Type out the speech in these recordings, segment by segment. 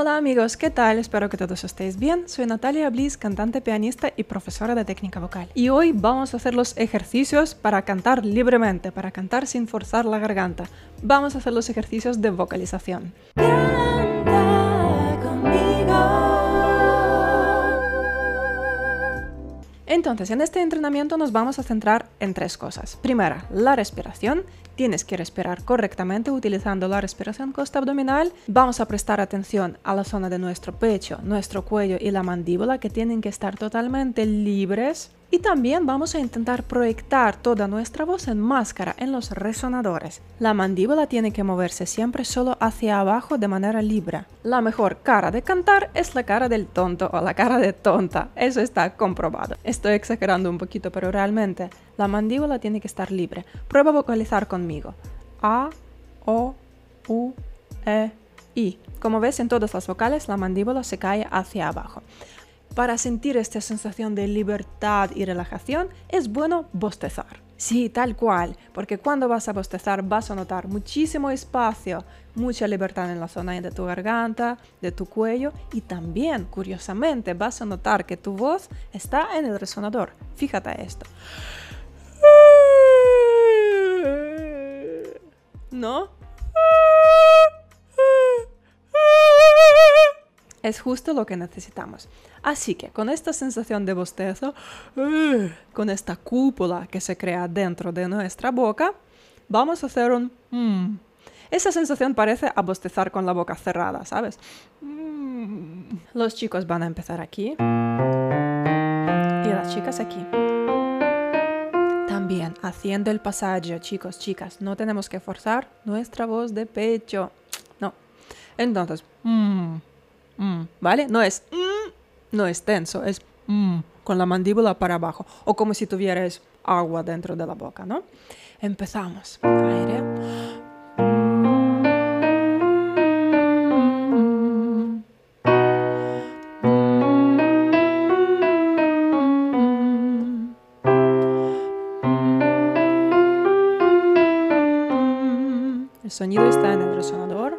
Hola amigos, ¿qué tal? Espero que todos estéis bien. Soy Natalia Bliss, cantante, pianista y profesora de técnica vocal. Y hoy vamos a hacer los ejercicios para cantar libremente, para cantar sin forzar la garganta. Vamos a hacer los ejercicios de vocalización. Entonces, en este entrenamiento nos vamos a centrar en tres cosas. Primera, la respiración. Tienes que respirar correctamente utilizando la respiración costa abdominal. Vamos a prestar atención a la zona de nuestro pecho, nuestro cuello y la mandíbula que tienen que estar totalmente libres y también vamos a intentar proyectar toda nuestra voz en máscara, en los resonadores. La mandíbula tiene que moverse siempre solo hacia abajo de manera libre. La mejor cara de cantar es la cara del tonto o la cara de tonta. Eso está comprobado. Estoy exagerando un poquito, pero realmente la mandíbula tiene que estar libre. Prueba vocalizar conmigo. A, O, U, E, I. Como ves en todas las vocales, la mandíbula se cae hacia abajo. Para sentir esta sensación de libertad y relajación es bueno bostezar. Sí, tal cual, porque cuando vas a bostezar vas a notar muchísimo espacio, mucha libertad en la zona de tu garganta, de tu cuello y también, curiosamente, vas a notar que tu voz está en el resonador. Fíjate esto. ¿No? Es justo lo que necesitamos. Así que con esta sensación de bostezo, con esta cúpula que se crea dentro de nuestra boca, vamos a hacer un... Mm. Esa sensación parece a bostezar con la boca cerrada, ¿sabes? Mm. Los chicos van a empezar aquí y las chicas aquí. También haciendo el pasaje, chicos, chicas, no tenemos que forzar nuestra voz de pecho. No. Entonces, mm. Mm, ¿vale? No es mm, no es tenso, es mm, con la mandíbula para abajo o como si tuvieras agua dentro de la boca, ¿no? Empezamos. Aire. El sonido está en el resonador.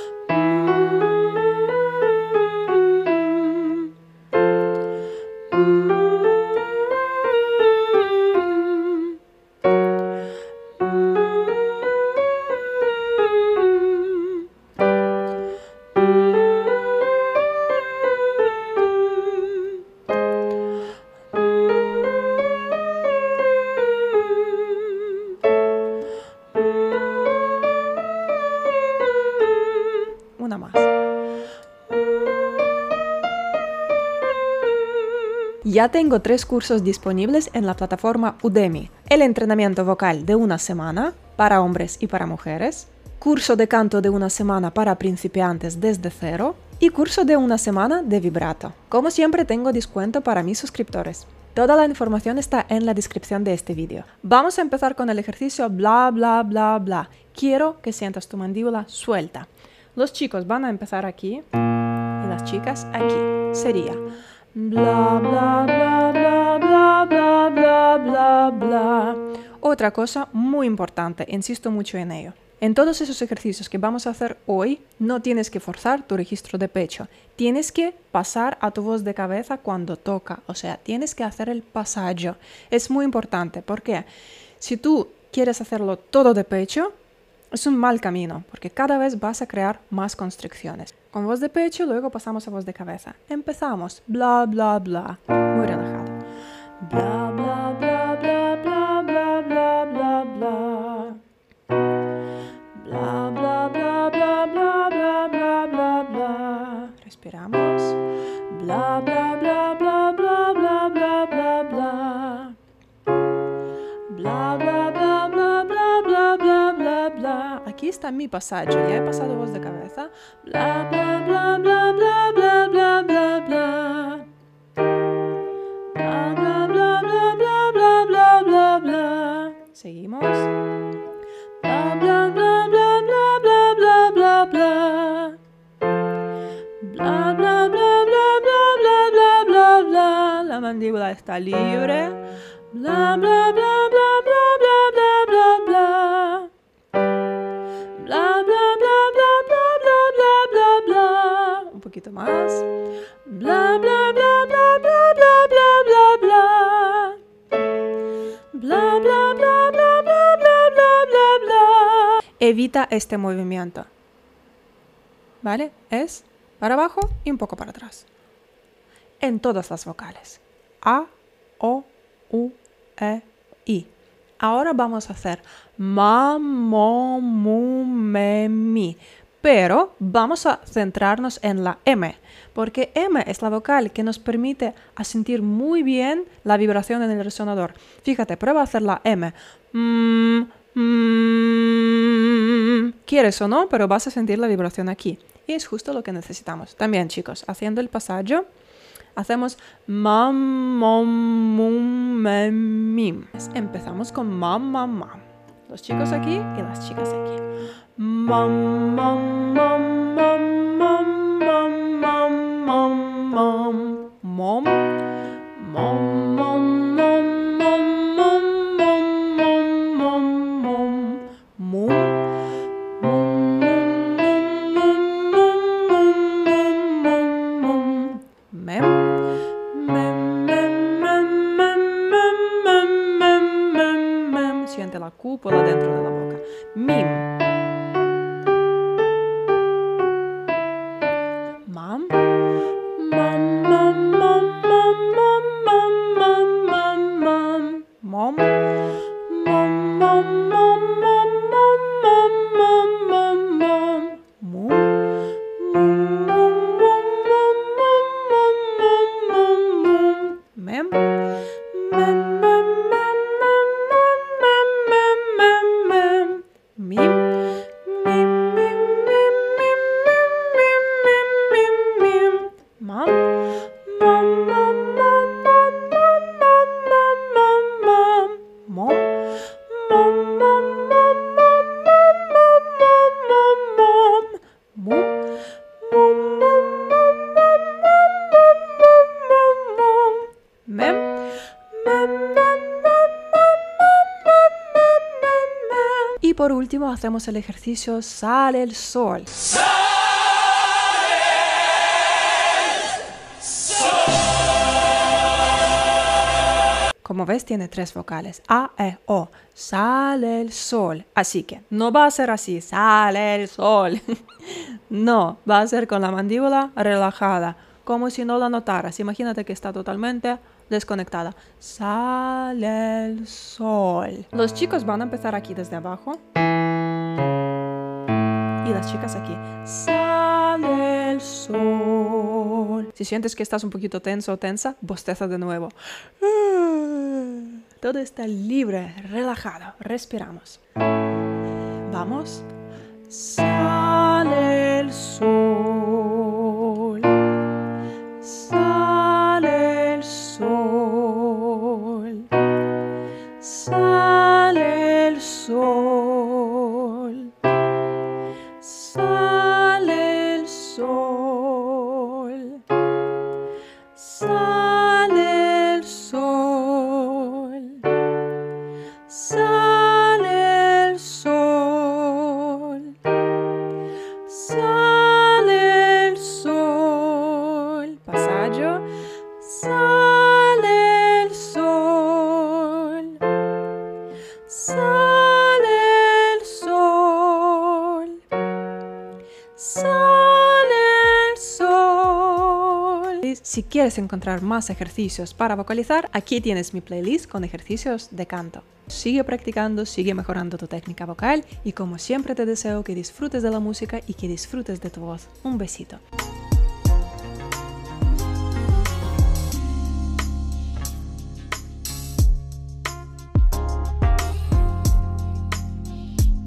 Ya tengo tres cursos disponibles en la plataforma Udemy. El entrenamiento vocal de una semana para hombres y para mujeres, curso de canto de una semana para principiantes desde cero y curso de una semana de vibrato. Como siempre tengo descuento para mis suscriptores. Toda la información está en la descripción de este vídeo. Vamos a empezar con el ejercicio bla bla bla bla. Quiero que sientas tu mandíbula suelta. Los chicos van a empezar aquí y las chicas aquí. Sería Bla, bla, bla, bla, bla, bla, bla, bla, bla. Otra cosa muy importante, insisto mucho en ello. En todos esos ejercicios que vamos a hacer hoy, no tienes que forzar tu registro de pecho. Tienes que pasar a tu voz de cabeza cuando toca. O sea, tienes que hacer el pasaje. Es muy importante porque si tú quieres hacerlo todo de pecho, es un mal camino, porque cada vez vas a crear más constricciones. Con voz de pecho, luego pasamos a voz de cabeza. Empezamos. Bla, bla, bla. Muy relajado. Bla, bla, bla, mi pasaje. Ya he pasado voz de cabeza. Bla, bla, bla, bla, bla, bla, bla, bla, bla. Bla, bla, bla, bla, bla, bla, bla, bla, bla. Seguimos. Bla, bla, bla, bla, bla, bla, bla, bla, bla. Bla, bla, bla, bla, bla, bla, bla, bla, bla. La mandíbula está libre. Bla, bla, bla, bla, Evita este movimiento. ¿Vale? Es para abajo y un poco para atrás. En todas las vocales. A, O, U, E, I. Ahora vamos a hacer ma, me. Pero vamos a centrarnos en la M, porque M es la vocal que nos permite sentir muy bien la vibración en el resonador. Fíjate, prueba a hacer la M. Mm, mm, quieres o no, pero vas a sentir la vibración aquí. Y es justo lo que necesitamos. También, chicos, haciendo el pasaje, hacemos mam, mom, mum, mim. Empezamos con mam. Los chicos aquí y las chicas aquí. Mam, mam, mam, mam, mam, mam, mam, mam, mom, Cúpula dentro de la boca. Mim. Por último hacemos el ejercicio Sale el sol. Como ves, tiene tres vocales. A, E, O. Sale el sol. Así que no va a ser así. Sale el sol. no, va a ser con la mandíbula relajada. Como si no la notaras. Imagínate que está totalmente desconectada. Sale el sol. Los chicos van a empezar aquí desde abajo. Y las chicas aquí. Sale el sol. Si sientes que estás un poquito tenso o tensa, bosteza de nuevo. Todo está libre, relajado. Respiramos. Vamos. Sale So Si quieres encontrar más ejercicios para vocalizar, aquí tienes mi playlist con ejercicios de canto. Sigue practicando, sigue mejorando tu técnica vocal y como siempre te deseo que disfrutes de la música y que disfrutes de tu voz. Un besito.